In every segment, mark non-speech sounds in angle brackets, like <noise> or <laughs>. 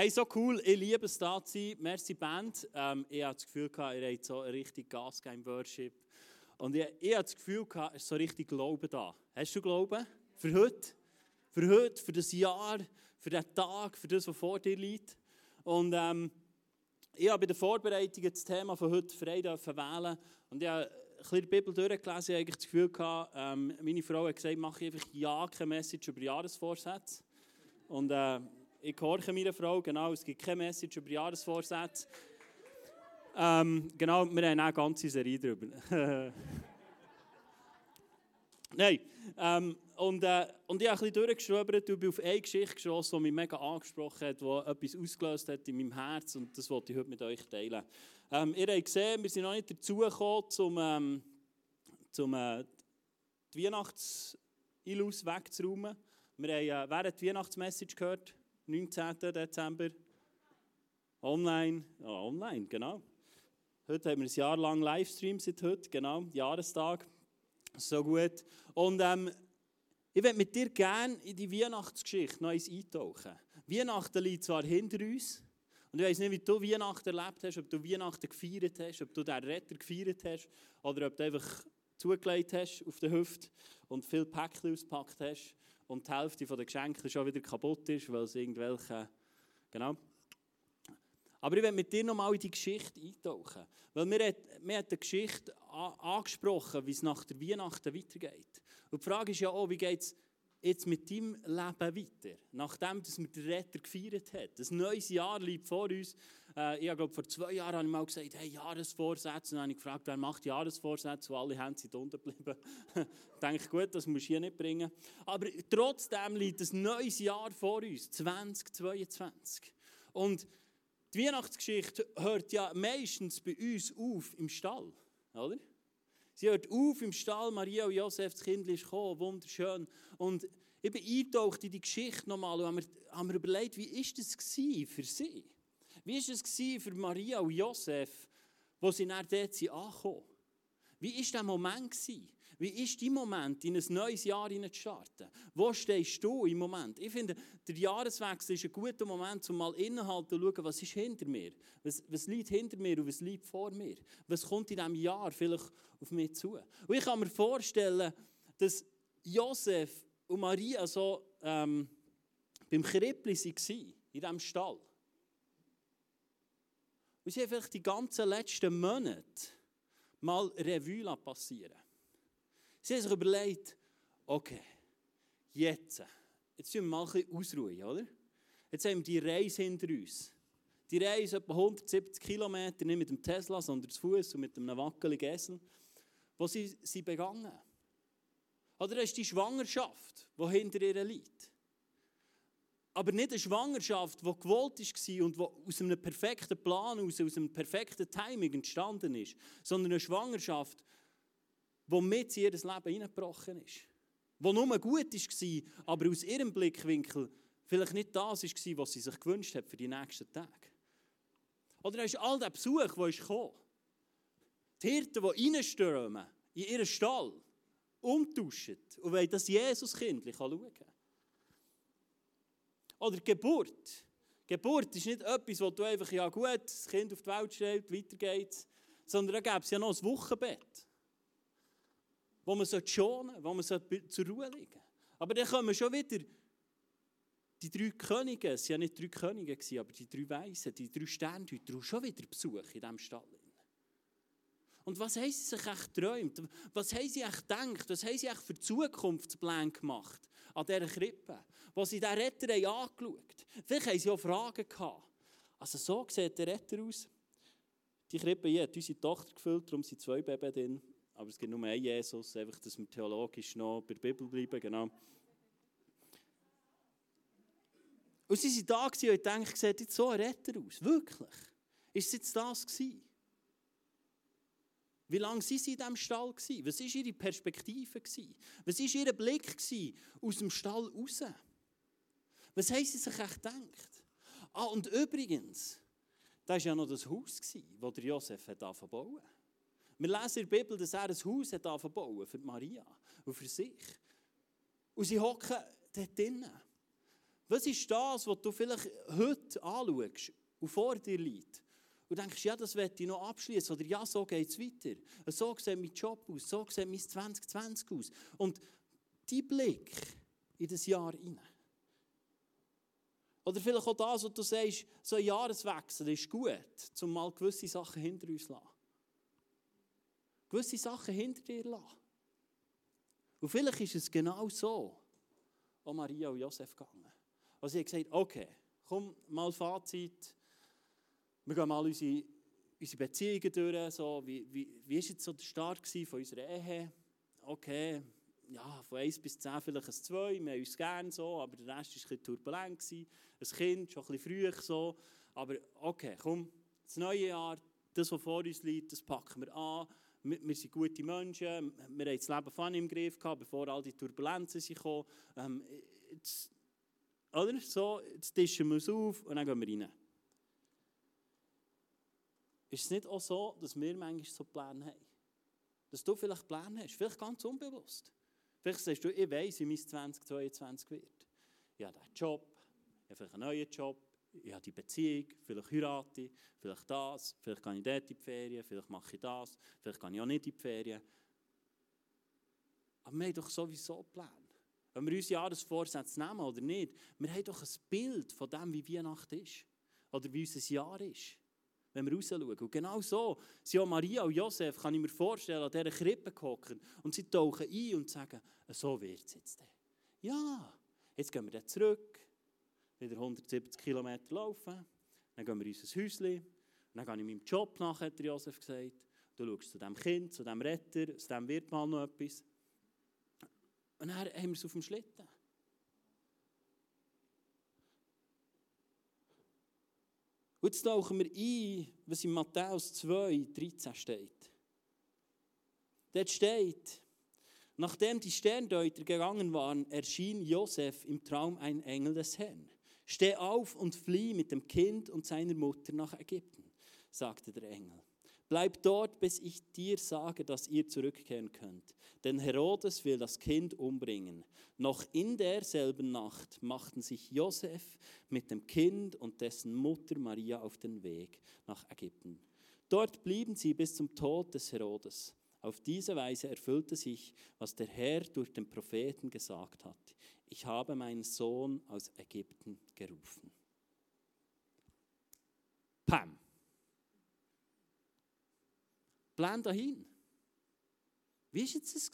Hey, so cool, ich liebe es da zu sein. Merci Band. Ähm, ich hatte das Gefühl, gehabt, ihr habt so richtig Gas im Worship. Und ich, ich hatte das Gefühl, gehabt, es ist so richtig Glauben da. Hast du Glauben? Für heute? Für heute, für das Jahr, für den Tag, für das, was vor dir liegt. Und ähm, ich habe bei der Vorbereitung das Thema von heute frei wählen. Und ich habe ein bisschen die Bibel durchgelesen. Ich habe das Gefühl, gehabt, ähm, meine Frau hat gesagt, mache einfach ja keine Message über Jahresvorsätze. Und äh, ich gehorche meiner Frau, genau, es gibt keine Message über Jahresvorsätze. Ähm, genau, wir haben auch eine ganze Serie darüber. <laughs> Nein, ähm, und, äh, und ich habe ein bisschen durchgeschrieben und bin auf eine Geschichte geschossen, die mich mega angesprochen hat, die etwas ausgelöst hat in meinem Herz und das wollte ich heute mit euch teilen. Ähm, ihr habt gesehen, wir sind noch nicht dazugekommen, um ähm, zum, äh, die Weihnachts-Ilus wegzuräumen. Wir haben äh, während der Weihnachtsmessage gehört, 19. Dezember. Online, ja, online, genau. Heute haben wir ein Jahr lang Livestream seit heute, genau, Jahrestag. So gut. Und ähm, ich würde mit dir gerne in die Weihnachtsgeschichte noch eintauchen. Weihnachten liegt zwar hinter uns, und ich weiß nicht, wie du Weihnachten erlebt hast, ob du Weihnachten gefeiert hast, ob du den Retter gefeiert hast oder ob du einfach zugelegt hast auf der Hüfte und viel Päckchen ausgepackt hast und die Hälfte der Geschenke schon wieder kaputt ist, weil es irgendwelche. Genau. Aber ich will mit dir nochmal in die Geschichte eintauchen. Weil mir hat, die Geschichte angesprochen, wie es nach der Weihnachten weitergeht. Und die Frage ist ja auch, wie geht es jetzt mit deinem Leben weiter? Nachdem dass wir den Retter gefeiert haben. Ein neues Jahr liegt vor uns. Äh, ich glaube, vor zwei Jahren habe ich mal gesagt, hey, Jahresvorsätze. Dann habe ich gefragt, wer macht Jahresvorsätze? Und alle Hände sind unten geblieben. ich <laughs> denke, gut, das musst du hier nicht bringen. Aber trotzdem liegt ein neues Jahr vor uns, 2022. Und die Weihnachtsgeschichte hört ja meistens bei uns auf im Stall, oder? Sie hört auf im Stall, Maria und Josef, das Kind ist gekommen, wunderschön. Und ich bin eingetaucht in die Geschichte nochmal und habe mir, habe mir überlegt, wie war das für sie? Wie war es für Maria und Josef, wo sie nach dort angekommen Wie war dieser Moment? Wie ist dein Moment, in ein neues Jahr zu starten? Wo stehst du im Moment? Ich finde, der Jahreswechsel ist ein guter Moment, um mal innehalten und zu schauen, was ist hinter mir? Was, was liegt hinter mir und was liegt vor mir? Was kommt in diesem Jahr vielleicht auf mich zu? Und ich kann mir vorstellen, dass Josef und Maria so ähm, beim Krippli waren, in diesem Stall. Und sie haben vielleicht die ganzen letzten Monate mal Revue passieren Sie haben sich überlegt, okay, jetzt, jetzt müssen wir mal ein bisschen ausruhen, oder? Jetzt haben wir die Reise hinter uns. Die Reise etwa 170 Kilometer, nicht mit dem Tesla, sondern zu Fuß und mit einem wackeligen Esel, wo sie, sie begangen. Oder das ist die Schwangerschaft, die hinter ihr liegt. Aber nicht eine Schwangerschaft, die gewollt war und die aus einem perfekten Plan, aus einem perfekten Timing entstanden ist, sondern eine Schwangerschaft, die mit in ihr Leben hineingebrochen ist. Die nur gut war, aber aus ihrem Blickwinkel vielleicht nicht das war, was sie sich gewünscht hat für die nächsten Tage. Oder ist all der Besuch, der gekommen. Die Hirten, die reinstürmen in ihren Stall, umtauschen und wollen das Jesuskind schauen kann. Oder Geburt. Geburt ist nicht etwas, wo du einfach, ja gut, das Kind auf die Welt stellst, weiter geht's, sondern da gäbe es ja noch ein Wochenbett wo man schonen sollte, wo man zur Ruhe liegen sollte. Aber dann kommen schon wieder die drei Könige, es waren ja nicht drei Könige, aber die drei Weisen, die drei Sternhüter, schon wieder Besuch in diesem Stall. Und was haben sie sich echt geträumt? Was haben sie echt gedacht? Was haben sie echt für Zukunftspläne gemacht an dieser Krippe? Wo sie den Retter haben angeschaut Vielleicht haben sie auch Fragen gehabt. Also so sieht der Retter aus. Die Krippe hier hat unsere Tochter gefüllt, darum sind zwei Babys drin aber es gibt nur einen Jesus, einfach, dass wir theologisch noch bei der Bibel bleiben, genau. Und sie waren da und ich dachte, sieht jetzt so ein Retter aus? Wirklich? Ist es jetzt das gewesen? Wie lange waren sie in diesem Stall? Was war ihre Perspektive? Was war ihr Blick aus dem Stall raus? Was haben sie sich echt gedacht? Ah, und übrigens, da war ja noch das Haus, das Josef hat bauen wir lesen in der Bibel, dass er ein Haus hat für Maria und für sich. Und sie hocken dort drinnen. Was ist das, was du vielleicht heute anschaust und vor dir liegt? Und denkst, ja, das werde ich noch abschließen. Oder ja, so geht es weiter. So sieht mein Job aus, so sieht mein 2020 aus. Und die Blick in das Jahr hinein. Oder vielleicht auch das, was du sagst, so ein Jahreswechsel ist gut, um mal gewisse Sachen hinter uns zu lassen. Gewisse Sachen hinter dir lassen. Und vielleicht ist es genau so, auch Maria und Josef gegangen. Also sie haben gesagt, okay, komm, mal Fazit. Wir gehen mal unsere, unsere Beziehungen durch. So, wie, wie, wie jetzt so der Start von unserer Ehe? Okay, ja, von 1 bis 10 vielleicht ein 2, wir haben uns gerne so, aber der Rest war ein bisschen turbulent. Gewesen. Ein Kind, schon ein bisschen früh so. Aber okay, komm, das neue Jahr, das, was vor uns liegt, das packen wir an. Wir, wir sind gute Menschen, wir haben das Leben von im Griff gehabt, bevor all die Turbulenzen kamen. Ähm, jetzt, oder? So, jetzt tischen wir es auf und dann gehen wir rein. Ist es nicht auch so, dass wir manchmal so Pläne haben? Dass du vielleicht Pläne hast, vielleicht ganz unbewusst. Vielleicht sagst du, ich weiß, wie mein 2022 wird. Ich habe diesen Job, ich habe vielleicht einen neuen Job, ich habe die Beziehung, vielleicht heirate ich, vielleicht das, vielleicht gehe ich dort in die Ferien, vielleicht mache ich das, vielleicht gehe ich auch nicht in die Ferien. Aber wir haben doch sowieso Pläne. Wenn wir uns Jahresvorsätze nehmen oder nicht, wir haben doch ein Bild von dem, wie Weihnachten ist. Oder wie unser Jahr ist. Wenn wir rausschauen. Und genau so sind auch Maria und Josef, kann ich mir vorstellen, an dieser Krippe hocken und sie tauchen ein und sagen, so wird es jetzt. Ja, jetzt gehen wir dann zurück, wieder 170 Kilometer laufen, dann gehen wir in unser Häuschen, dann gehe ich meinem Job nach, hat Josef gesagt. Du schaust zu diesem Kind, zu diesem Retter, aus dem wird mal noch etwas. Und dann haben wir es auf dem Schlitten. Und jetzt tauchen wir ein, was in Matthäus 2, 13 steht. Dort steht, nachdem die Sterndeuter gegangen waren, erschien Josef im Traum ein Engel des Herrn. Steh auf und flieh mit dem Kind und seiner Mutter nach Ägypten, sagte der Engel. Bleib dort, bis ich dir sage, dass ihr zurückkehren könnt. Denn Herodes will das Kind umbringen. Noch in derselben Nacht machten sich Josef mit dem Kind und dessen Mutter Maria auf den Weg nach Ägypten. Dort blieben sie bis zum Tod des Herodes. Auf diese Weise erfüllte sich, was der Herr durch den Propheten gesagt hat. Ich habe meinen Sohn aus Ägypten gerufen. Pam. Plan dahin. Wie war jetzt das?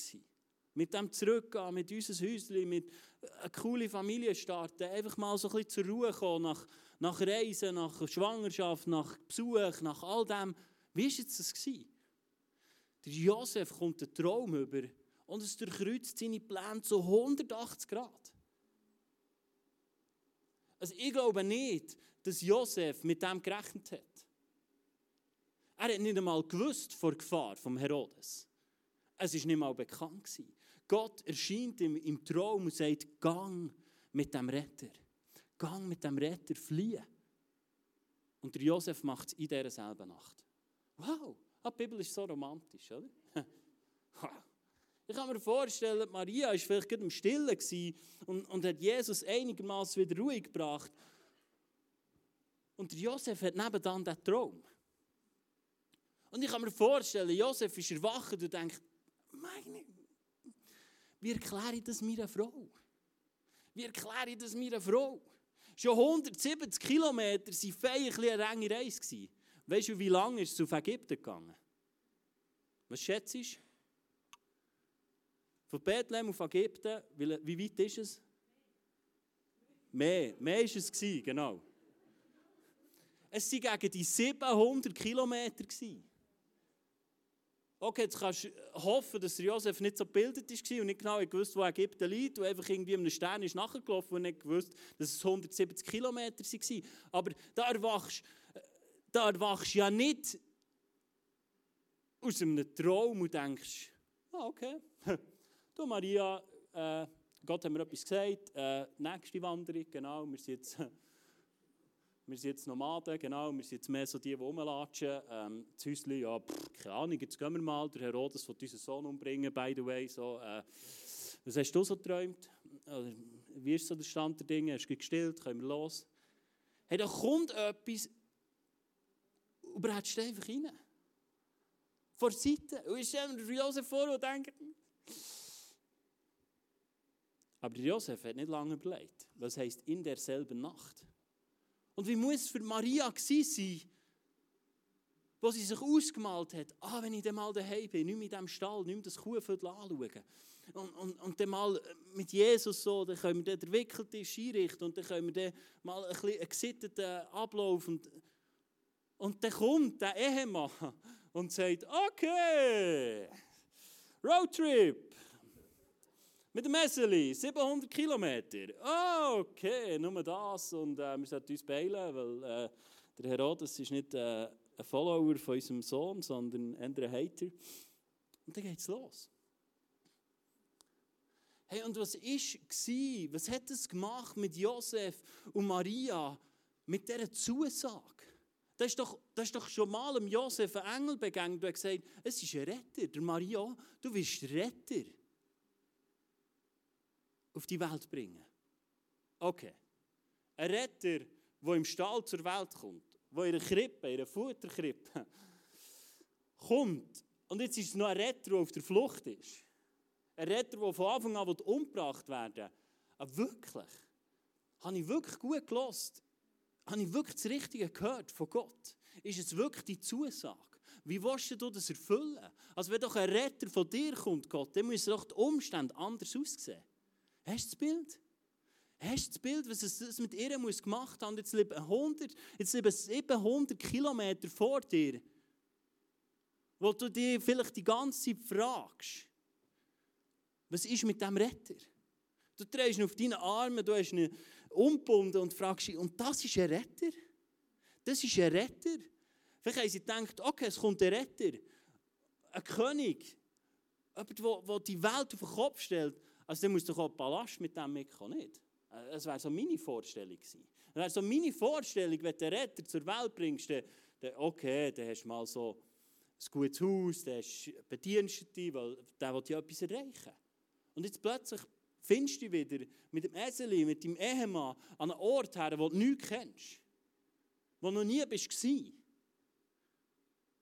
Mit dem Zurückgehen, mit unserem Häuschen, mit einer coolen Familie starten, einfach mal so ein bisschen zur Ruhe kommen, nach, nach Reisen, nach Schwangerschaft, nach Besuch, nach all dem. Wie war jetzt das? Der Josef kommt den Traum über und es durchkreuzt seine Pläne zu 180 Grad. Also ich glaube nicht, dass Josef mit dem gerechnet hat. Er hat nicht einmal gewusst vor Gefahr vom Herodes. Es war nicht mal bekannt. Gott erscheint ihm im Traum und sagt, gang mit dem Retter. Gang mit dem Retter fliehen. Und der Josef macht es in dieser selben Nacht. Wow, ah, die Bibel ist so romantisch, oder? <laughs> Ich kann mir vorstellen, Maria war vielleicht gerade im Stillen und, und hat Jesus einigermaßen wieder ruhig gebracht. Und der Josef hat nebenan den Traum. Und ich kann mir vorstellen, Josef ist erwacht und denkt, meine, wie erkläre ich das meiner Frau? Wie erkläre ich das meiner Frau? Schon 170 Kilometer waren fein eine enge Reise. Weißt du, wie lange ist es auf Ägypten gegangen? Was schätzt du? Von Bethlehem auf Ägypten, wie weit ist es? Mehr, mehr war es, genau. Es waren gegen die 700 Kilometer. Gewesen. Okay, jetzt kannst du hoffen, dass Josef nicht so gebildet war und nicht genau gewusst, wo Ägypten liegt und einfach irgendwie einem Stern ist nachgelaufen und nicht gewusst, dass es 170 Kilometer waren. Aber da erwachst, da erwachst ja nicht aus einem Traum und denkst, ah, okay, <laughs> du Maria, äh, Gott hat mir etwas gesagt, äh, nächste Wanderung, genau, wir sind jetzt wir sind jetzt Nomaden, genau, wir sind jetzt mehr so die, die rumlatschen. Ähm, das Häuschen, ja, pff, keine Ahnung, jetzt gehen wir mal. Der Herodes will unseren Sohn umbringen, by the way. So, äh, was hast du so geträumt? wie ist so der Stand der Dinge? Hast du gestillt? Können wir los? Hey, da kommt etwas, aber er steht einfach rein. Vor der Seite. Und ich stelle mir Josef vor und denke, aber Josef hat nicht lange überlegt. Was heißt in derselben Nacht? Und wie muss es für Maria sein, wo sie sich ausgemalt hat, ah, wenn ich dann mal daheim bin, nicht mehr in diesem Stall, nicht mehr das Kuhviertel anschauen. Und, und, und dann mal mit Jesus so, dann können wir den Wickeltisch einrichten und dann können wir dann mal ein einen gesitteten Ablauf und, und dann kommt der Ehemann und sagt, okay, Roadtrip mit dem Messeli, 700 Kilometer. Okay, nur das und äh, wir sollten uns beilen, weil äh, der Herodes ist nicht... Äh, ein Follower von unserem Sohn, sondern ein Hater. Und dann geht es los. Hey, und was war, was hat es gemacht mit Josef und Maria, mit dieser Zusage? Da ist, doch, da ist doch schon mal dem Josef ein Engel begegnet und gesagt, es ist ein Retter. Der Maria, du willst Retter auf die Welt bringen. Okay. Ein Retter, der im Stall zur Welt kommt wo in einer Krippe, in einer Futterkrippe, <laughs> kommt. Und jetzt ist es noch ein Retter, der auf der Flucht ist. Ein Retter, der von Anfang an umgebracht werden will. Aber ah, wirklich, habe ich wirklich gut gelost? Habe ich wirklich das Richtige gehört von Gott? Ist es wirklich die Zusage? Wie willst du das erfüllen? Also wenn doch ein Retter von dir kommt, Gott, dann müssen doch die Umstände anders aussehen. Hast du das Bild? Hast du das Bild, was es mit ihr muss gemacht haben? Jetzt leben 100, jetzt leben 700 Kilometer vor dir, wo du dir vielleicht die ganze Zeit fragst, was ist mit dem Retter? Du drehst ihn auf deine Arme, du hast ihn umgebunden und fragst ihn, und das ist ein Retter? Das ist ein Retter? Vielleicht haben sie gedacht, okay, es kommt ein Retter, ein König, jemand, der die Welt auf den Kopf stellt. Also der muss doch auch Palast mit dem mitkommen, nicht? Das wäre so meine Vorstellung gewesen. Das wäre so meine Vorstellung, wenn du den Retter zur Welt bringst, dann, dann okay, dann hast du mal so ein gutes Haus, dann hast du Bedienstete, weil der will ja etwas erreichen. Und jetzt plötzlich findest du dich wieder mit dem Eseli, mit dem Ehemann an einem Ort her, wo du nichts kennst, wo du noch nie bist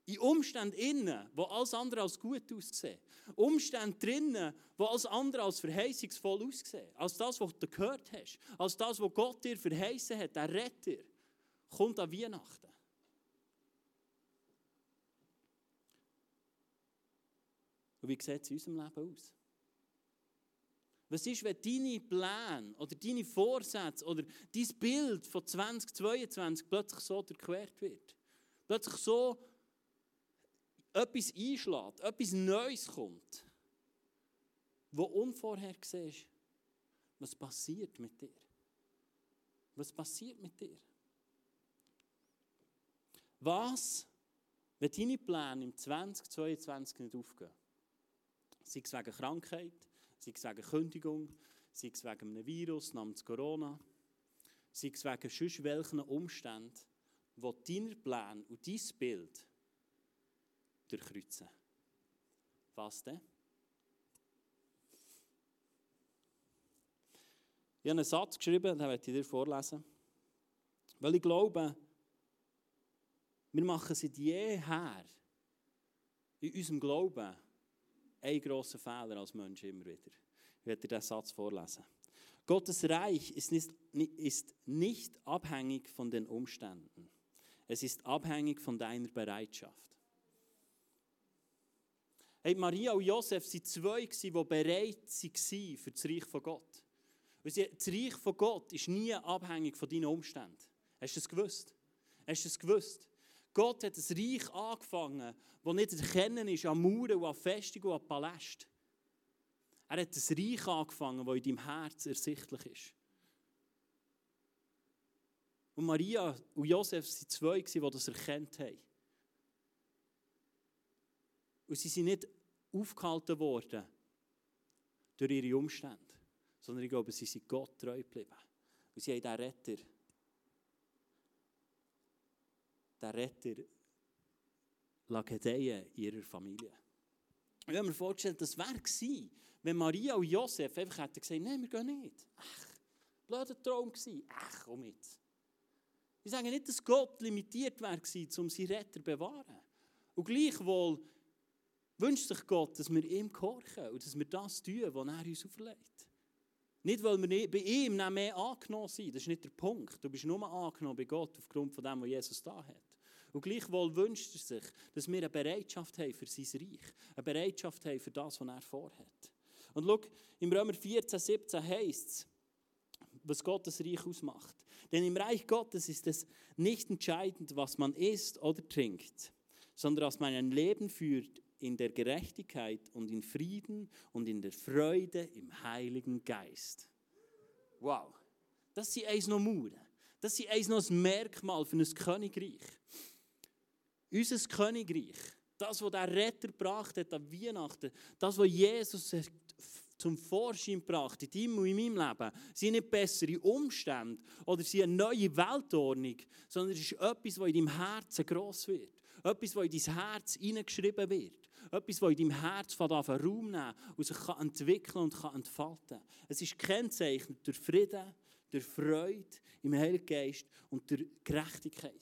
in Umständen innen, wo alles andere als gut aussehen. Umstände drinnen, wo alles andere als verheißungsvoll aussehen. Als das, was du gehört hast. Als das, was Gott dir verheißen hat, der Retter, kommt an Weihnachten. Und wie sieht es in unserem Leben aus? Was ist, wenn deine Pläne oder deine Vorsätze oder dein Bild von 2022 plötzlich so durchquert wird? Plötzlich so etwas einschlägt, etwas Neues kommt, wo unvorhergesehen ist, was passiert mit dir? Was passiert mit dir? Was, wenn deine Pläne im 2022 nicht aufgehen? Sei es wegen Krankheit, sei es wegen Kündigung, sei es wegen einem Virus namens Corona, sei es wegen sonst welchen Umständen, wo deine Pläne und dein Bild durchkreuzen. Was denn? Ich habe einen Satz geschrieben, den möchte ich dir vorlesen. Weil ich glaube, wir machen seit jeher in unserem Glauben einen grossen Fehler als Menschen immer wieder. Ich werde dir diesen Satz vorlesen. Gottes Reich ist nicht, ist nicht abhängig von den Umständen. Es ist abhängig von deiner Bereitschaft. Hey, Maria und Josef waren zwei, die bereit waren für das Reich von Gott. das Reich von Gott ist nie abhängig von deinen Umständen. Hast du das gewusst? Hast du das gewusst? Gott hat ein Reich angefangen, das nicht erkennen ist an Mauern an Festungen und an Palästen. Er hat ein Reich angefangen, das in deinem Herz ersichtlich ist. Und Maria und Josef waren zwei, die das erkannt haben. Und sie sind nicht aufgehalten worden durch ihre Umstände, sondern ich glaube, sie sind Gott treu geblieben. Und sie haben diesen Retter, den Retter gedeihen in ihrer Familie. Ich habe mir vorgestellt, das wäre gewesen, wenn Maria und Josef einfach hätten gesagt, nein, wir gehen nicht. Ach, blöder Traum gewesen. Ach, komm jetzt. Ich sage nicht, dass Gott limitiert war, um seinen Retter zu bewahren. Und gleichwohl wünscht sich Gott, dass wir ihm gehorchen und dass wir das tun, was er uns auferlegt. Nicht, weil wir bei ihm nicht mehr angenommen sind, das ist nicht der Punkt. Du bist nur angenommen bei Gott aufgrund von dem, was Jesus da hat. Und gleichwohl wünscht er sich, dass wir eine Bereitschaft haben für sein Reich, eine Bereitschaft haben für das, was er vorhat. Und schau, im Römer 14, 17 heißt es, was Gottes Reich ausmacht. Denn im Reich Gottes ist es nicht entscheidend, was man isst oder trinkt, sondern dass man ein Leben führt in der Gerechtigkeit und in Frieden und in der Freude im Heiligen Geist. Wow, das sind eins noch Mauern. Das sind eins noch ein Merkmal für ein Königreich. Unser Königreich, das, was der Retter gebracht hat an Weihnachten, das, was Jesus zum Vorschein gebracht in deinem und in meinem Leben, sind nicht bessere Umstände oder sind eine neue Weltordnung, sondern es ist etwas, was in deinem Herzen gross wird. Etwas, was in dein Herz hineingeschrieben wird. Etwas, was in deinem Herz von Raum nehmen und sich kann entwickeln und kann entfalten Es ist kennzeichnet durch Frieden, durch Freude im Heiligen Geist und durch Gerechtigkeit.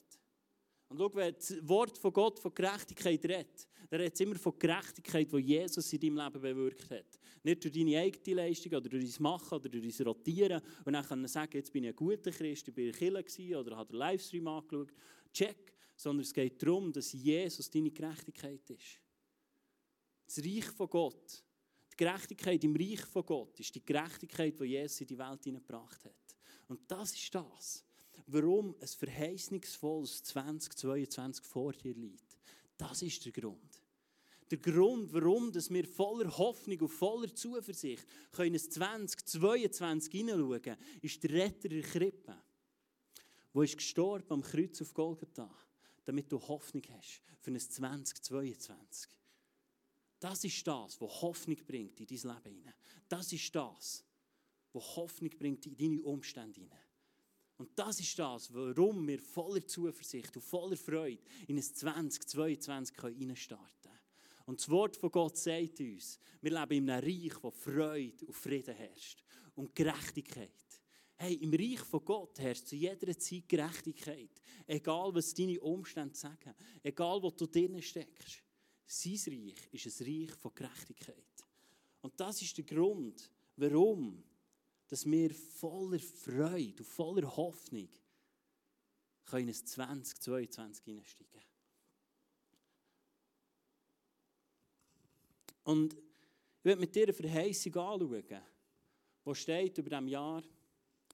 Und schau, wenn das Wort von Gott von Gerechtigkeit redet, dann redet es immer von Gerechtigkeit, die Jesus in deinem Leben bewirkt hat. Nicht durch deine eigene Leistung oder durch dein Machen oder durch dein Rotieren und dann können sagen, jetzt bin ich ein guter Christ, ich bin in Kirche oder habe den Livestream angeschaut. Check. Sondern es geht darum, dass Jesus deine Gerechtigkeit ist. Das Reich von Gott, die Gerechtigkeit im Reich von Gott, ist die Gerechtigkeit, die Jesus in die Welt hineingebracht hat. Und das ist das warum ein verheißungsvolles 2022 vor dir liegt. Das ist der Grund. Der Grund, warum dass wir voller Hoffnung und voller Zuversicht können ins 2022 hineinschauen können, ist der Retter der Krippe, der ist gestorben am Kreuz auf Golgatha, damit du Hoffnung hast für ein 2022. Das ist das, was Hoffnung bringt in dein Leben hinein. Das ist das, was Hoffnung bringt in deine Umstände hinein. Und das ist das, warum wir voller Zuversicht und voller Freude in ein 2022 hineinstarten können. Und das Wort von Gott sagt uns, wir leben in einem Reich, wo Freude und Frieden herrscht. Und Gerechtigkeit. Hey, im Reich von Gott herrscht zu jeder Zeit Gerechtigkeit. Egal, was deine Umstände sagen. Egal, wo du drinnen steckst. Sein Reich ist ein Reich von Gerechtigkeit. Und das ist der Grund, warum dass wir voller Freude und voller Hoffnung können ins 2022 hineinsteigen Und ich werde mit dir eine Verheißung anschauen, die steht über diesem Jahr,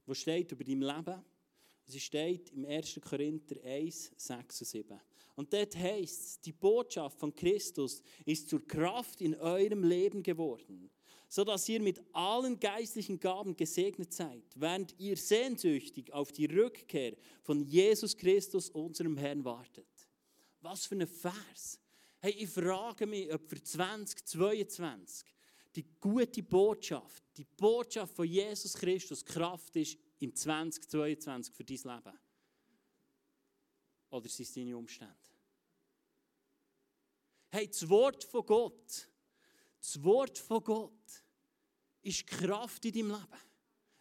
die steht über dein Leben. Sie steht im 1. Korinther 1, 6 und 7. Und dort heißt es, die Botschaft von Christus ist zur Kraft in eurem Leben geworden so dass ihr mit allen geistlichen Gaben gesegnet seid, während ihr sehnsüchtig auf die Rückkehr von Jesus Christus, unserem Herrn, wartet. Was für ein Vers. Hey, ich frage mich, ob für 2022 die gute Botschaft, die Botschaft von Jesus Christus Kraft ist im 2022 für dein Leben. Oder sind es deine Umstände? Hey, das Wort von Gott das Wort von Gott ist Kraft in deinem Leben.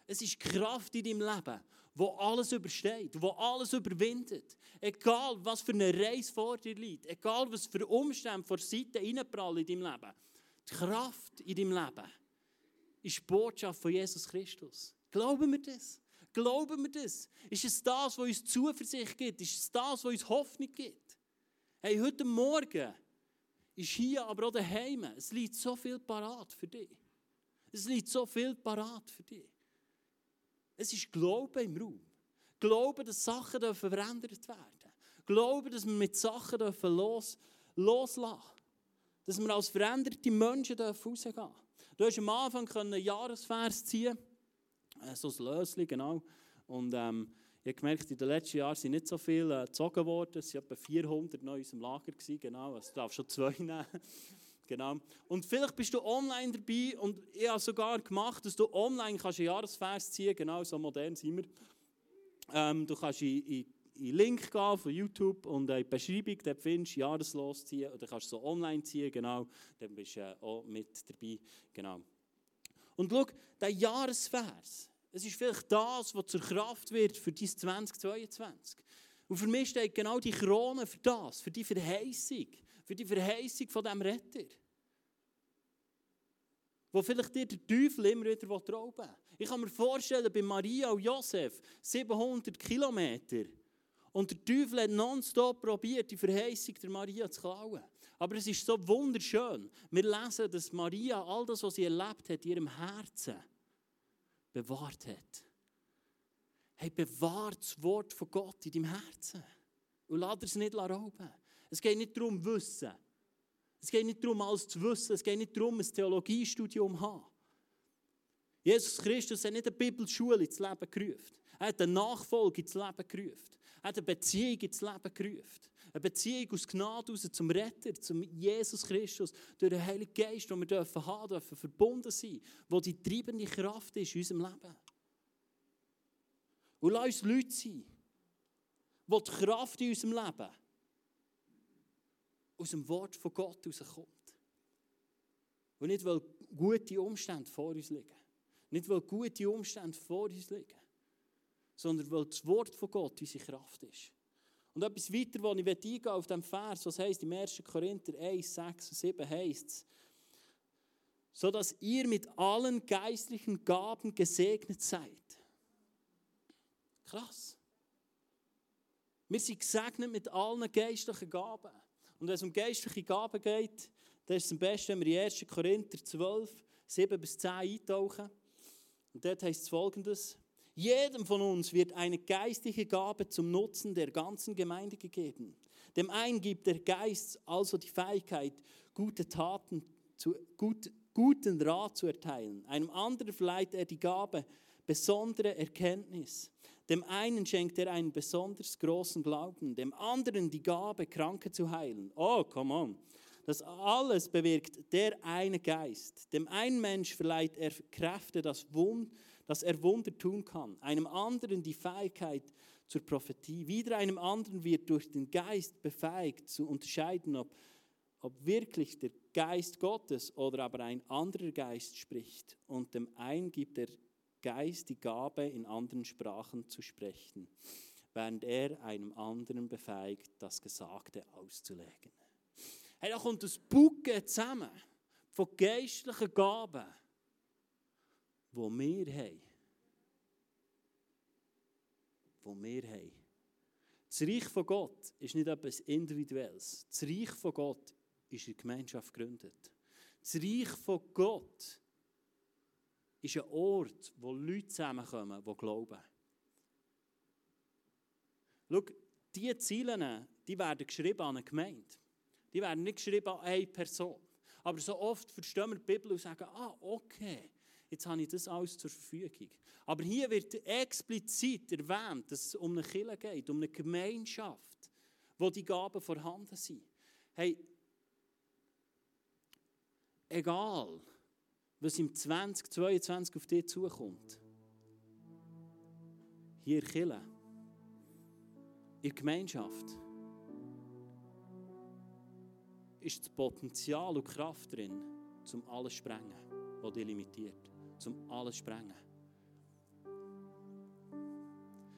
Es ist Kraft in deinem Leben, wo alles übersteht, wo alles überwindet. Egal, was für eine Reise vor dir liegt, egal, was für Umstände vor Seite reinprallen in deinem Leben. Die Kraft in deinem Leben ist die Botschaft von Jesus Christus. Glauben wir das? Glauben wir das? Ist es das, was uns Zuversicht gibt? Ist es das, was uns Hoffnung gibt? Hey, heute Morgen ist hier aber auch daheim. Es liegt so viel parat für dich. Es liegt so viel parat für dich. Es ist Glaube im Raum. Glaube, dass Sachen verändert werden Glaube, dass wir mit Sachen los, loslassen Dass wir als veränderte Menschen rausgehen dürfen. Du hast am Anfang einen Jahresvers ziehen, äh, so ein Löschen, genau. Und ähm, ich habe gemerkt, in den letzten Jahren sind nicht so viele äh, gezogen worden. Es waren etwa 400 noch in unserem Lager. Gewesen, genau. Also, du darfst schon zwei <laughs> nehmen. genau. Und vielleicht bist du online dabei und ich habe sogar gemacht, dass du online kannst einen Jahresvers ziehen Genau, so modern sind wir. Ähm, du kannst in, in, in Link gehen von YouTube und in die Beschreibung, dort findest du Jahreslos ziehen. Oder kannst du so online ziehen, genau. Dann bist du äh, auch mit dabei. Genau. Und schau, der Jahresvers Es ist vielleicht das, was zur Kraft wird für dein 2022. Und für mich steht genau die Krone für das, für die Verheißung, für die Verheißung von diesem Retter. Wo vielleicht der Teufel immer wieder rauben will. Ich kann mir vorstellen, bei Maria und Josef 700 Kilometer. Und der Teufel hat nonstop probiert, die Verheißung der Maria zu klauen. Aber es ist so wunderschön. Wir lesen, dass Maria all das, was sie erlebt hat, in ihrem Herzen bewahrt hat. Hey, bewahrt das Wort von Gott in deinem Herzen. Und lass es nicht rauben. Es geht nicht darum, Wissen. Es geht nicht darum, alles zu wissen. Es geht nicht darum, ein Theologiestudium zu haben. Jesus Christus hat nicht eine Bibelschule ins Leben gerufen. Er hat eine Nachfolge ins Leben gerufen. Hat eine Beziehung ins Leben gerufen. Eine Beziehung aus Gnade raus zum Retter, zum Jesus Christus, durch den Heiligen Geist, den wir dürfen haben dürfen, verbunden sein, wo die treibende Kraft ist in unserem Leben. Und lass uns Leute sein, wo die Kraft in unserem Leben aus dem Wort von Gott herauskommt. Und nicht, weil gute Umstände vor uns liegen. Nicht, weil gute Umstände vor uns liegen. Sondern weil das Wort von Gott unsere Kraft ist. Und etwas weiter, wo ich eingehen auf diesem Vers, was heißt im 1. Korinther 1, 6 und 7 heißt es, so dass ihr mit allen geistlichen Gaben gesegnet seid. Krass. Wir sind gesegnet mit allen geistlichen Gaben. Und wenn es um geistliche Gaben geht, dann ist es am besten, wenn wir in 1. Korinther 12, 7 bis 10 eintauchen. Und dort heißt es folgendes: Jedem von uns wird eine geistliche Gabe zum Nutzen der ganzen Gemeinde gegeben. Dem einen gibt der Geist also die Fähigkeit, gute Taten zu, gut, guten Rat zu erteilen. Einem anderen verleiht er die Gabe, besondere Erkenntnis. Dem einen schenkt er einen besonders großen Glauben, dem anderen die Gabe, Kranke zu heilen. Oh, come on. Das alles bewirkt der eine Geist. Dem einen Mensch verleiht er Kräfte, das Wund, dass er Wunder tun kann. Einem anderen die Fähigkeit zur Prophetie. Wieder einem anderen wird durch den Geist befähigt zu unterscheiden, ob, ob wirklich der Geist Gottes oder aber ein anderer Geist spricht. Und dem einen gibt er Geist die Gabe, in anderen Sprachen zu sprechen, während er einem anderen befähigt, das Gesagte auszulegen. Hey, da kommt das Bucke zusammen von geistlichen Gaben, wo wir haben. Wo wir haben. Das Reich von Gott ist nicht etwas Individuelles. Das Reich von Gott ist in der Gemeinschaft gegründet. Das Reich von Gott ist ein Ort, wo Leute zusammenkommen, die glauben. Schau, diese Ziele die werden geschrieben an eine Gemeinde. Die werden nicht geschrieben an eine Person. Aber so oft verstehen wir die Bibel und sagen, ah, okay, jetzt habe ich das alles zur Verfügung. Aber hier wird explizit erwähnt, dass es um eine Kirche geht, um eine Gemeinschaft, wo die Gaben vorhanden sind. Hey, egal, was im 2022 auf dich zukommt. Hier Kirche, in der Gemeinschaft, ist das Potenzial und Kraft drin, zum alles zu sprengen, was dich limitiert. Zum alles zu sprengen.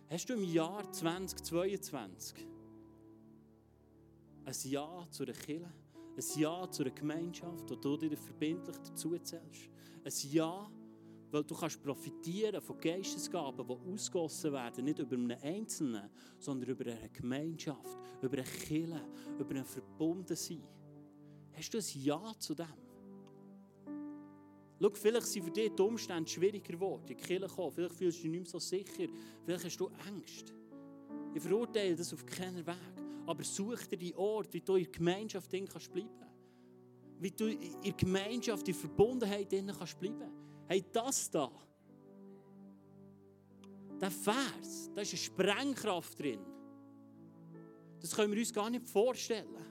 Hast du im Jahr 2022 ein Ja zu einer Kirche? Ein Ja zu einer Gemeinschaft, wo du dir verbindlich dazu zählst. Ein Ja, weil du kannst profitieren von Geistesgaben, die ausgossen werden, nicht über einen Einzelnen, sondern über eine Gemeinschaft, über eine Kirche, über ein Verbundensein. Hast du ein Ja zu dem? Schau, vielleicht sind für dich die Umstände schwieriger geworden, die Kirche kommen. Vielleicht fühlst du dich nicht mehr so sicher. Vielleicht hast du Angst. Ich verurteile das auf keinen Weg aber such dir die Ort, wie du in der Gemeinschaft drin kannst bleiben. Wie du in der Gemeinschaft, in der Verbundenheit drin kannst bleiben. Hey, das da, der Vers, da ist eine Sprengkraft drin. Das können wir uns gar nicht vorstellen.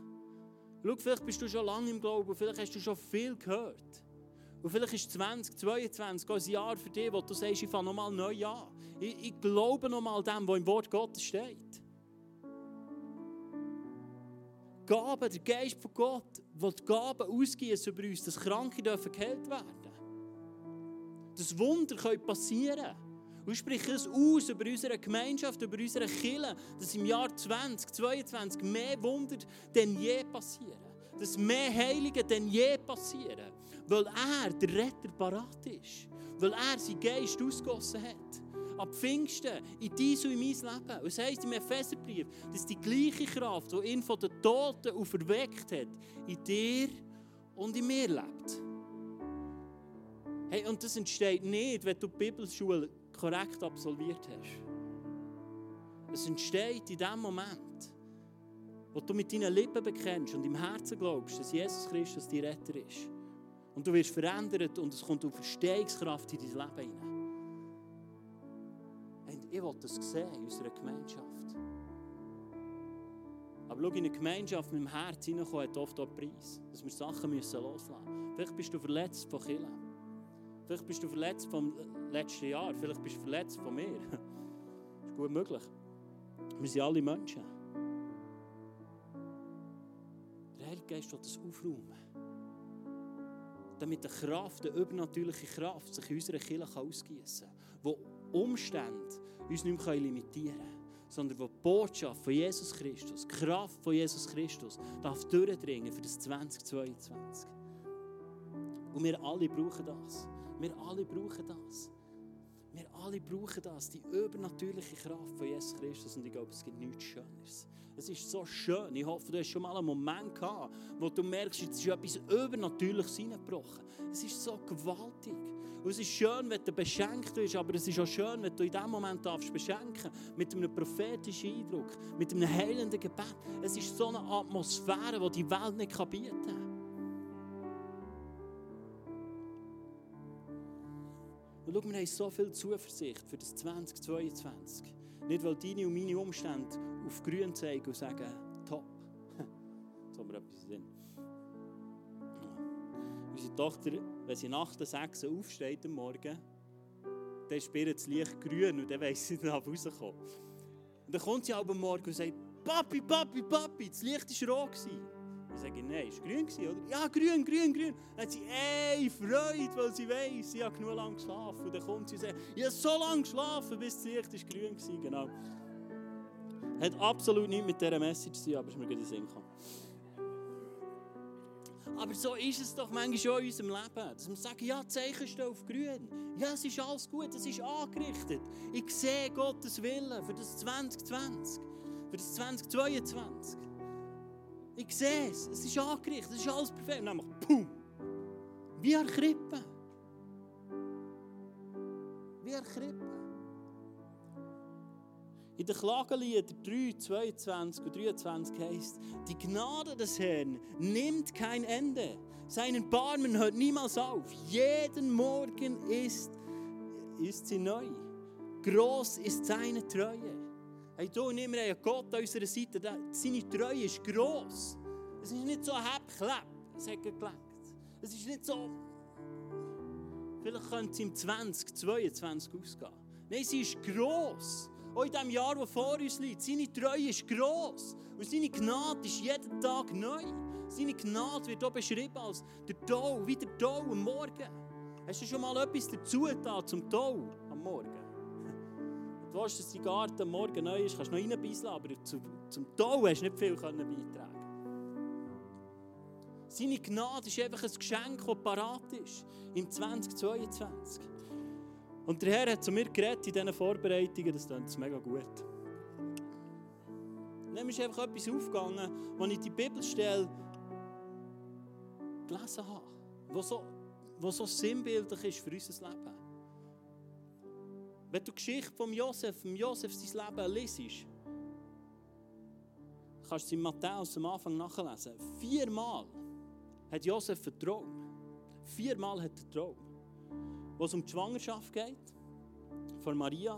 Schau, vielleicht bist du schon lange im Glauben, vielleicht hast du schon viel gehört. Und vielleicht ist 2022 ein Jahr für dich, wo du sagst, ich fange nochmal neu an. Ich, ich glaube nochmal dem, was im Wort Gottes steht. Gaben, der Geist von Gott, will die Gaben ausgießen über uns, dass Kranke dürfen geheilt werden Dass Wunder passieren können. Und ich spreche es aus über unsere Gemeinschaft, über unsere Kirche, dass im Jahr 2022 mehr Wunder denn je passieren. Dass mehr Heilige denn je passieren. Weil er, der Retter, parat ist. Weil er seinen Geist ausgossen hat ab Pfingsten in dies und in mein Leben. Und es heisst im Epheserbrief, dass die gleiche Kraft, die ihn von den Toten auferweckt hat, in dir und in mir lebt. Hey, und das entsteht nicht, wenn du die Bibelschule korrekt absolviert hast. Es entsteht in dem Moment, wo du mit deinen Lippen bekennst und im Herzen glaubst, dass Jesus Christus dein Retter ist. Und du wirst verändert und es kommt auf Verstehungskraft in dein Leben hinein. Und ich will das sehen in unserer Gemeinschaft. Aber schau, in eine Gemeinschaft mit dem Herz hineinkommen, hat oft auch Preis. Dass wir Sachen loslassen müssen. Vielleicht bist du verletzt von Killen. Vielleicht bist du verletzt vom letzten Jahr. Vielleicht bist du verletzt von mir. Das <laughs> ist gut möglich. Wir sind alle Menschen. Geist will das aufräumen. Damit die Kraft, die übernatürliche Kraft, sich in unserer Kirche ausgießen kann. Die Umstände uns nicht mehr limitieren können sondern wo die Botschaft von Jesus Christus, die Kraft von Jesus Christus, darf durchdringen für das 2022. Und wir alle brauchen das. Wir alle brauchen das. Wir alle brauchen das, die übernatürliche Kraft von Jesus Christus. Und ich glaube, es gibt nichts Schöneres. Es ist so schön. Ich hoffe, du hast schon mal einen Moment gehabt, wo du merkst, jetzt ist etwas Übernatürliches hineingebrochen. Es ist so gewaltig. Und es ist schön, wenn du beschenkt wirst, aber es ist auch schön, wenn du in diesem Moment darfst beschenken mit einem prophetischen Eindruck, mit einem heilenden Gebet. Es ist so eine Atmosphäre, die die Welt nicht bieten kann. Und schau, wir haben so viel Zuversicht für das 2022. Nicht, weil deine und meine Umstände auf grün zeigen und sagen, top. Jetzt haben wir etwas Sinn. Unsere Tochter, wenn sie nach der 6 aufsteht am Morgen, dann ist das Licht grün und dann weiss sie, dann rauskommen. Und dann kommt sie am Morgen und sagt, Papi, Papi, Papi, das Licht war rot. Dann sage ich, nein, es war grün, oder? Ja, grün, grün, grün. Dann hat sie, ey, Freude, weil sie weiss, sie hat genug lang geschlafen. Und dann kommt sie und sagt, ich habe so lange geschlafen, bis das Licht grün war. Genau. Hat absolut nichts mit dieser Message zu tun, aber es ist mir gerade in den Sinn gekommen. Aber so ist es doch manchmal schon in unserem Leben. Dass wir sagen, ja, Zeichen stehen auf grün. Ja, es ist alles gut, es ist angerichtet. Ich sehe Gottes Willen für das 2020, für das 2022. Ich sehe es, es ist angerichtet, es ist alles perfekt. Und dann macht Pum! Wie ein Krippe. Wie ein Krippe. In den Klageliedern 3, 22 und 23 heißt, die Gnade des Herrn nimmt kein Ende. Seinen Barmen hört niemals auf. Jeden Morgen ist, ist sie neu. Groß ist seine Treue. Hey, du und ich, wir haben Gott an unserer Seite. Seine Treue ist gross. Es ist nicht so hepp, Es hat gelangt. Es ist nicht so. Vielleicht könnte es im 2022 ausgehen. Nein, sie ist gross. Auch in dem Jahr, das vor uns liegt. Seine Treue ist gross. Und seine Gnade ist jeden Tag neu. Seine Gnade wird auch beschrieben als der Tau, wie der Tau am Morgen. Hast du schon mal etwas dazu getan zum Tau am Morgen? Du weißt, dass dein Garten Morgen neu ist, kannst du noch reinbeißen, aber zum, zum Tau hast du nicht viel beitragen Seine Gnade ist einfach ein Geschenk, das parat ist im 2022. Und der Herr hat zu mir geredet in diesen Vorbereitungen, das klingt mega gut. dann ist einfach etwas aufgegangen, als ich die Bibelstelle gelesen habe, was so, so sinnbildlich ist für unser Leben. Wenn du die Geschichte von Josef, von Josef sein Leben liest, kannst du in Matthäus am Anfang nachlesen. Viermal hat Josef einen Traum. Viermal hat er einen Traum wo es um die Schwangerschaft geht, von Maria,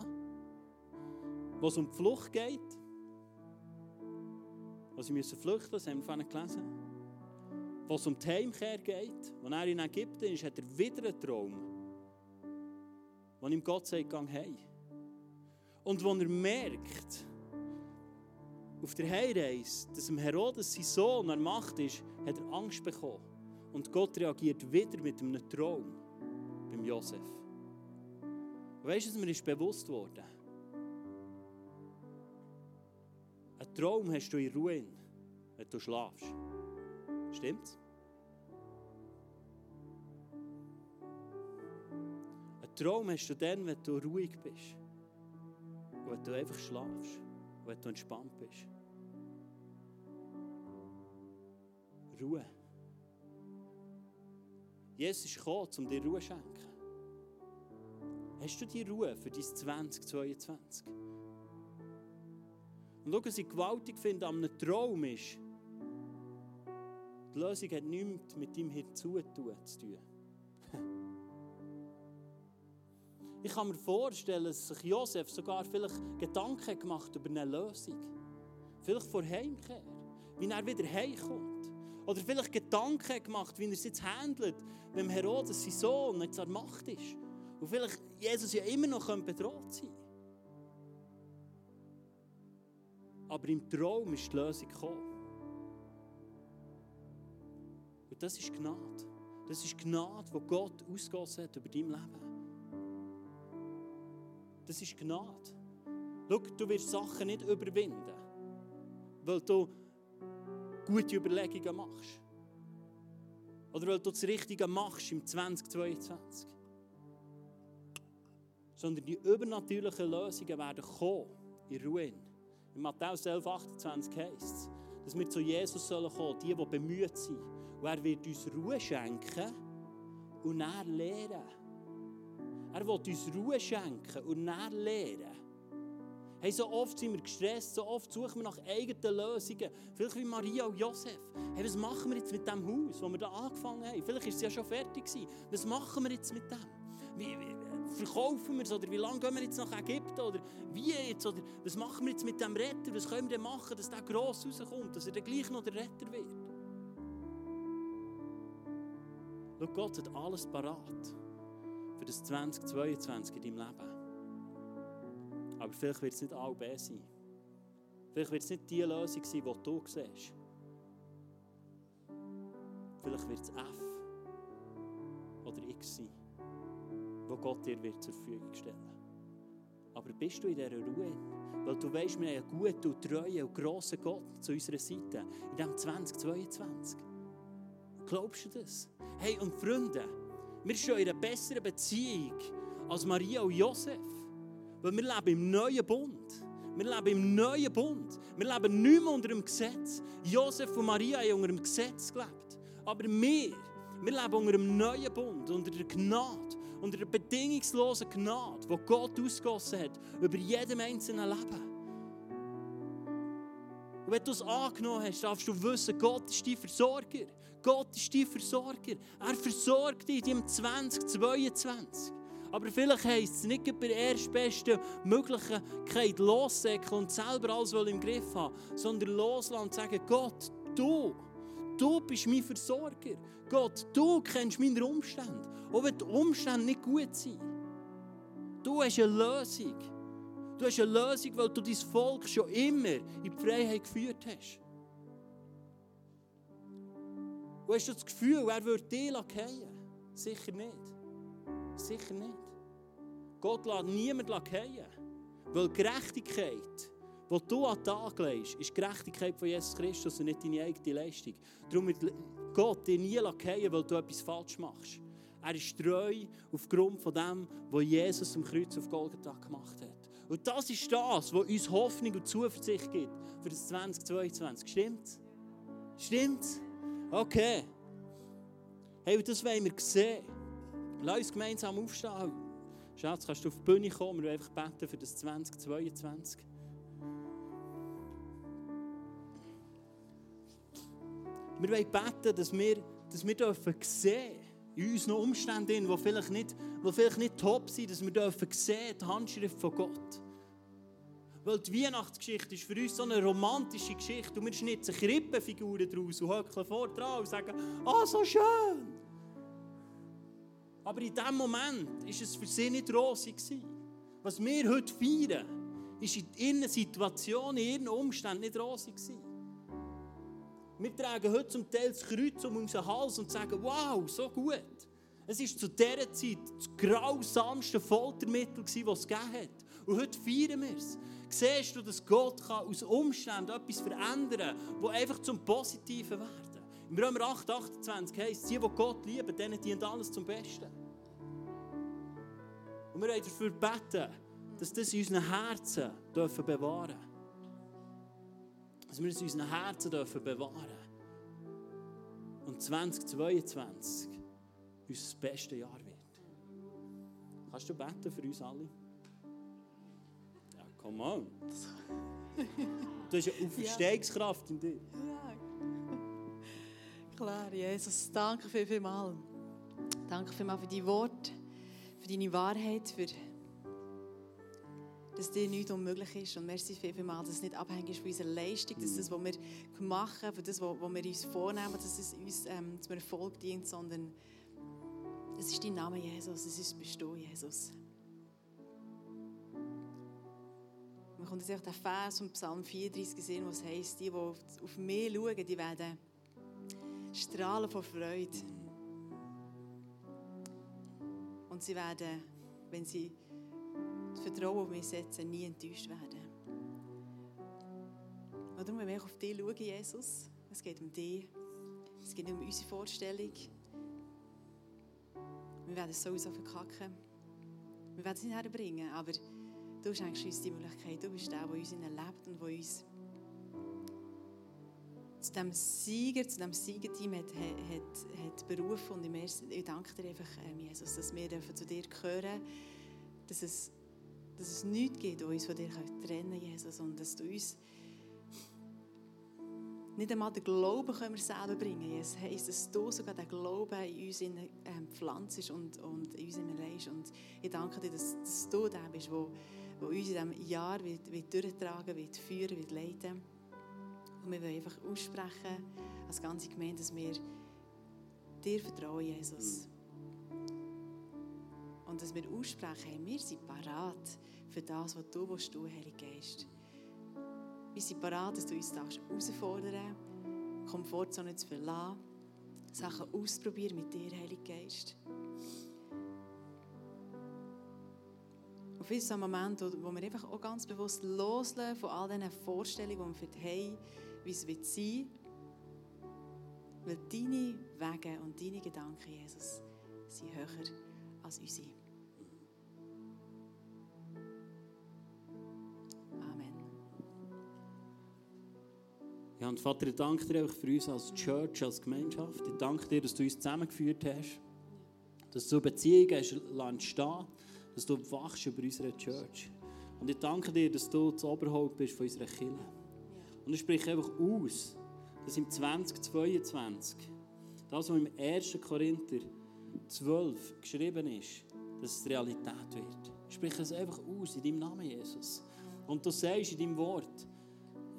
wo es um die Flucht geht, wo sie müssen flüchten, das haben wir vorhin gelesen, wo es um die Heimkehr geht, wo er in Ägypten ist, hat er wieder einen Traum, wo ihm Gott sagt, gang hey. Und wo er merkt, auf der Heimreise, dass dem Herodes sein Sohn an Macht ist, hat er Angst bekommen. Und Gott reagiert wieder mit einem Traum beim Josef. Weißt du, was mir ist bewusst wurde? Ein Traum hast du in Ruhe, wenn du schlafst. Stimmt's? Traum hast du dann, wenn du ruhig bist. Und wenn du einfach schlafst. Und wenn du entspannt bist. Ruhe. Jesus ist gekommen, um dir Ruhe zu schenken. Hast du die Ruhe für dein 2022? Und schau, was ich gewaltig finde an einem Traum ist, die Lösung hat nichts mit deinem Hinzutun zu tun. Ich kann mir vorstellen, dass sich Josef sogar vielleicht Gedanken gemacht über eine Lösung. Vielleicht vor Heimkehr, wie er wieder heimkommt. Oder vielleicht Gedanken gemacht, wie er es jetzt handelt, wenn Herodes sein Sohn jetzt an Macht ist. Und vielleicht Jesus ja immer noch bedroht sein Aber im Traum ist die Lösung gekommen. Und das ist Gnade. Das ist Gnade, die Gott ausgossen hat über dein Leben. Das ist Gnade. Schau, du wirst Sachen nicht überwinden, weil du gute Überlegungen machst. Oder weil du das Richtige machst im 2022. Sondern die übernatürlichen Lösungen werden kommen in Ruhe. In Matthäus 11, 28 heißt es, dass wir zu Jesus sollen kommen, die, die bemüht sind. Und er wird uns Ruhe schenken und er lehren. Er will uns Ruhe schenken und er lehren. Hey, so oft sind wir gestresst, so oft suchen wir nach eigenen Lösungen. Vielleicht wie Maria und Josef. Hey, was machen wir jetzt mit dem Haus, wo wir da angefangen haben? Vielleicht ist es ja schon fertig gewesen. Was machen wir jetzt mit dem? Wie, wie, verkaufen wir es? Oder wie lange gehen wir jetzt nach Ägypten? Oder wie jetzt? Oder was machen wir jetzt mit dem Retter? Was können wir denn machen, dass der gross rauskommt? Dass er dann gleich noch der Retter wird? Schau, Gott hat alles parat für das 2022 in deinem Leben. Aber vielleicht wird es nicht A B sein. Vielleicht wird es nicht die Lösung sein, die du siehst. Vielleicht wird es F oder X sein, wo Gott dir wird zur Verfügung stellen Aber bist du in dieser Ruhe? Weil du weißt, wir haben einen guten und treuen und grossen Gott zu unserer Seite in diesem 2022. Glaubst du das? Hey, und Freunde, wir stehen in einer besseren Beziehung als Maria und Josef. Weil wir leben im neuen Bund. Wir leben im neuen Bund. Wir leben nicht mehr unter dem Gesetz. Josef und Maria haben unter dem Gesetz gelebt. Aber wir, wir leben unter dem neuen Bund, unter der Gnade, unter der bedingungslosen Gnade, die Gott ausgossen hat über jedem einzelnen Leben. Und wenn du es angenommen hast, darfst du wissen, Gott ist dein Versorger. Gott ist dein Versorger. Er versorgt dich deinem 2022. Aber vielleicht heisst es nicht bei der erstbesten Möglichkeit lossäckeln und selber alles im Griff haben, sondern loslassen und sagen, Gott, du, du bist mein Versorger. Gott, du kennst meine Umstände. Auch wenn die Umstände nicht gut sind. Du hast eine Lösung. Du hast eine Lösung, weil du dein Volk schon immer in die Freiheit geführt hast. Und hast du das Gefühl, er würde dich fallen? Sicher nicht. Sicher nicht. Gott lässt niemanden fallen. Weil Gerechtigkeit, die du an den Tag legst, ist Gerechtigkeit von Jesus Christus und nicht deine eigene Leistung. Darum wird Gott dich nie fallen, weil du etwas falsch machst. Er ist treu aufgrund von dem, was Jesus am Kreuz auf Golgatha gemacht hat. Und das ist das, was uns Hoffnung und Zuversicht gibt für das 2022. Stimmt's? Stimmt's? Okay. Hey, das wollen wir sehen. Lass uns gemeinsam aufstehen. Schatz, kannst du auf die Bühne kommen? Wollen einfach beten für das 2022. Wir wollen beten, dass wir, dass wir dürfen sehen in unseren Umständen, die vielleicht nicht, die vielleicht nicht top sind, dass wir dürfen sehen die Handschrift von Gott. Weil die Weihnachtsgeschichte ist für uns so eine romantische Geschichte und wir schnitzen Krippenfiguren daraus und höckeln vor dran und sagen, ah, oh, so schön. Aber in dem Moment war es für sie nicht rosig. Was wir heute feiern, ist in ihren Situationen, in ihren Umständen nicht rosig. Wir tragen heute zum Teil das Kreuz um unseren Hals und sagen, wow, so gut. Es war zu dieser Zeit das grausamste Foltermittel, das es gegeben hat. Und heute feiern wir es. Siehst du, dass Gott kann aus Umständen etwas verändern kann, das einfach zum Positiven werden. Im Römer 8, 28 heisst, die, die Gott lieben, denen dient alles zum Besten. Und wir wollen dafür beten, dass das in unseren Herzen dürfen bewahren dürfen. Dass wir es in unseren Herzen dürfen bewahren Und 2022 unser bestes Jahr wird. Kannst du beten für uns alle? Ja, come on. Du hast eine <laughs> Auferstehungskraft in dir. Ja. Klar, Jesus, danke viel, viel mal. Danke vielmals für dein Wort, für deine Wahrheit, für dass dir nichts unmöglich ist. Und merci viel, viel mal, dass es nicht abhängig ist von unserer Leistung, dass das, was wir machen, für das, was wir uns vornehmen, dass es uns ähm, zum Erfolg dient, sondern es ist dein Name, Jesus. Es ist bist du, Jesus. Man kommt jetzt den Vers von Psalm 34 sehen, was heißt, die, die auf mich schauen, die werden strahlen vor Freude. Und sie werden, wenn sie das Vertrauen auf mich setzen, nie enttäuscht werden. Und darum, wenn wir auf dich schauen, Jesus, es geht um dich, es geht um unsere Vorstellung, wir werden es sowieso verkacken. Wir werden es nicht herbringen, aber du schenkst uns die Möglichkeit. Du bist der, der uns lebt und der uns zu diesem Sieger, zu diesem Siegerteam hat, hat, hat berufen. Und ich danke dir einfach, ähm, Jesus, dass wir zu dir gehören dass es, dass es nichts gibt, das uns von dir trennen kann, Jesus. Und dass du uns nicht einmal den Glauben können wir selber bringen. Es heisst, dass du sogar den Glauben in uns in, ähm, pflanzt und, und in uns legst. Und ich danke dir, dass, dass du der bist, der, der uns in diesem Jahr wird, wird durchtragen wird, führen wird, leiten. Und wir wollen einfach aussprechen, als ganze Gemeinde, dass wir dir vertrauen, Jesus. Und dass wir aussprechen, wir sind parat für das, was du willst, du, Heilige Geist. Wir sind bereit, dass du uns herausfordern darfst, Komfortzone zu verlassen, Sachen auszuprobieren mit dir, Heiliger Geist. Und für ist ein Moment, wo wir einfach auch ganz bewusst loslassen von all diesen Vorstellungen, die wir haben, wie es wird sein Weil deine Wege und deine Gedanken, Jesus, sind höher als unsere. Ja, und Vater, ich danke dir einfach für uns als Church, als Gemeinschaft. Ich danke dir, dass du uns zusammengeführt hast, dass du Beziehungen hast entstehen, dass du wachst über unsere Church. Und ich danke dir, dass du das Oberhaupt bist von unserer Kirche. Und ich spreche einfach aus, dass im 2022, das, was im 1. Korinther 12 geschrieben ist, dass es Realität wird. Ich spreche es einfach aus in deinem Namen, Jesus. Und du sagst in deinem Wort,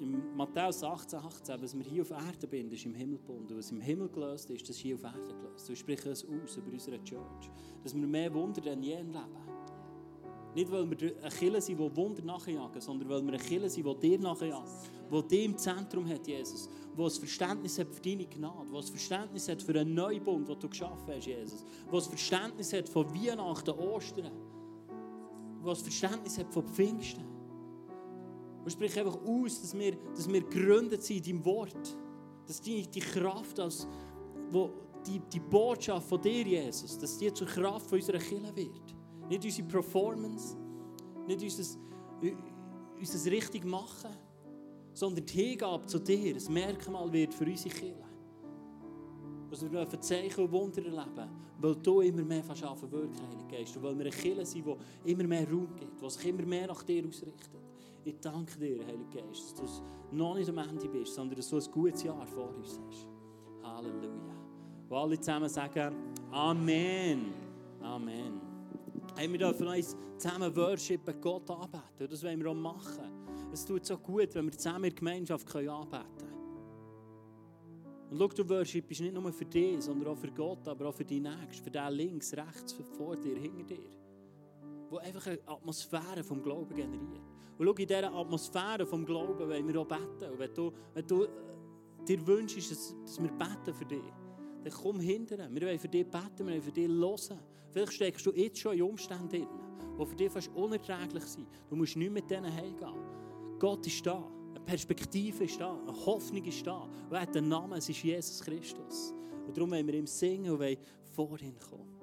im Matthäus 18, 18, was wir hier auf Erden binden, ist im Himmel gebunden. Was im Himmel gelöst ist, ist hier auf Erden gelöst. So sprechen es aus über unsere Church. Dass wir mehr Wunder denn je leben. Nicht, weil wir eine Kille sind, die Wunder nachjagen, sondern weil wir eine Kille sind, die dir nachjagen. Die dir im Zentrum hat, Jesus. Die ein Verständnis hat für deine Gnade. Die ein Verständnis hat für einen Neubund, den du geschaffen hast, Jesus. Die ein Verständnis hat von Weihnachten, Ostern. Die ein Verständnis hat von Pfingsten. Und sprich einfach aus, dass wir, dass wir gegründet sind in deinem Wort. Dass die, die Kraft, als, wo, die, die Botschaft von dir, Jesus, dass die zur Kraft von unserer Kirche wird. Nicht unsere Performance, nicht unser, unser richtig machen, sondern die Hingabe zu dir, ein Merkmal wird für unsere Kirche. Dass wir dürfen Zeichen und Wunder erleben, weil du immer mehr anfangen wirken, Heilige Geist. Und weil wir eine Kirche sind, die immer mehr Raum gibt, die sich immer mehr nach dir ausrichtet. Ich danke dir, Heiliger Geist, dass du noch nicht am Ende bist, sondern dass du ein gutes Jahr vor uns hast. Halleluja. Und alle zusammen sagen Amen. Amen. Hey, wir dürfen uns zusammen worshipen, Gott anbeten. Das wollen wir auch machen. Es tut so gut, wenn wir zusammen in der Gemeinschaft anbeten können. Und schau, du worshipst nicht nur für dich, sondern auch für Gott, aber auch für die Nächsten, für den links, rechts, vor dir, hinter dir. Wo einfach eine Atmosphäre vom Glauben generiert. Und schau, in dieser Atmosphäre vom Glauben wollen wir auch beten. Und wenn du, wenn du äh, dir wünschst, dass, wir beten für dich, dann komm hinterher. Wir wollen für dich beten, wir wollen für dich hören. Vielleicht steckst du jetzt schon in Umständen drin, die für dich fast unerträglich sind. Du musst nicht mit denen heimgehen. Gott ist da. Eine Perspektive ist da. Eine Hoffnung ist da. Und er hat einen Namen. Es ist Jesus Christus. Und darum wollen wir ihm singen und wollen vor ihn kommen.